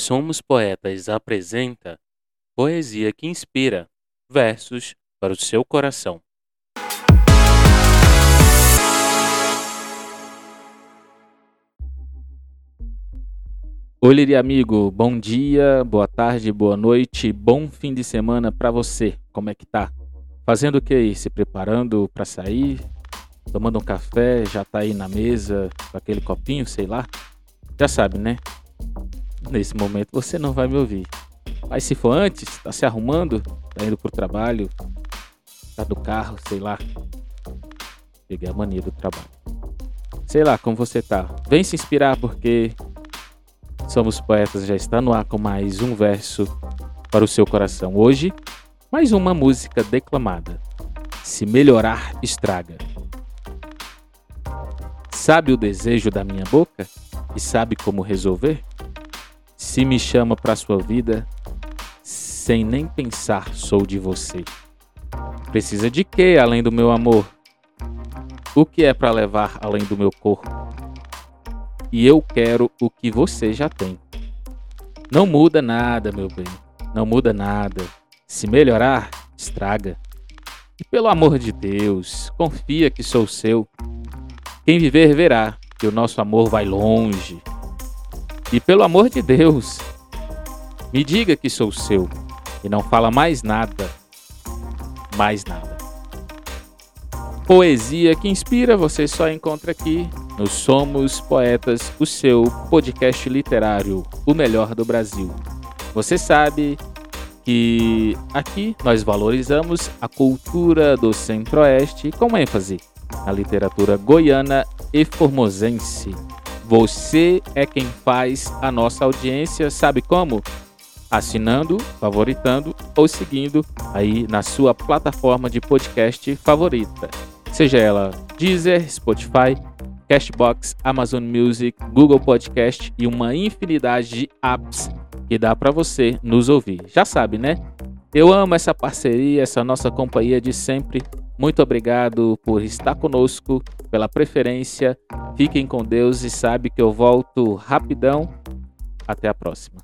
Somos Poetas apresenta Poesia que Inspira versos para o seu coração. Liri amigo, bom dia, boa tarde, boa noite, bom fim de semana para você. Como é que tá? Fazendo o que aí? Se preparando para sair? Tomando um café? Já tá aí na mesa com aquele copinho, sei lá? Já sabe, né? Nesse momento você não vai me ouvir. Mas se for antes, tá se arrumando, tá indo pro trabalho, tá do carro, sei lá. Peguei a mania do trabalho. Sei lá como você tá. Vem se inspirar porque Somos Poetas já está no ar com mais um verso para o seu coração. Hoje, mais uma música declamada. Se melhorar, estraga. Sabe o desejo da minha boca e sabe como resolver? Se me chama para sua vida, sem nem pensar, sou de você. Precisa de quê além do meu amor? O que é para levar além do meu corpo? E eu quero o que você já tem. Não muda nada, meu bem. Não muda nada. Se melhorar, estraga. E pelo amor de Deus, confia que sou seu. Quem viver verá que o nosso amor vai longe. E pelo amor de Deus, me diga que sou seu e não fala mais nada. Mais nada. Poesia que inspira você só encontra aqui no Somos Poetas, o seu podcast literário, o melhor do Brasil. Você sabe que aqui nós valorizamos a cultura do Centro-Oeste com ênfase na literatura goiana e formosense. Você é quem faz a nossa audiência, sabe como? Assinando, favoritando ou seguindo aí na sua plataforma de podcast favorita. Seja ela Deezer, Spotify, Cashbox, Amazon Music, Google Podcast e uma infinidade de apps que dá para você nos ouvir. Já sabe, né? Eu amo essa parceria, essa nossa companhia de sempre. Muito obrigado por estar conosco, pela preferência. Fiquem com Deus e sabe que eu volto rapidão. Até a próxima.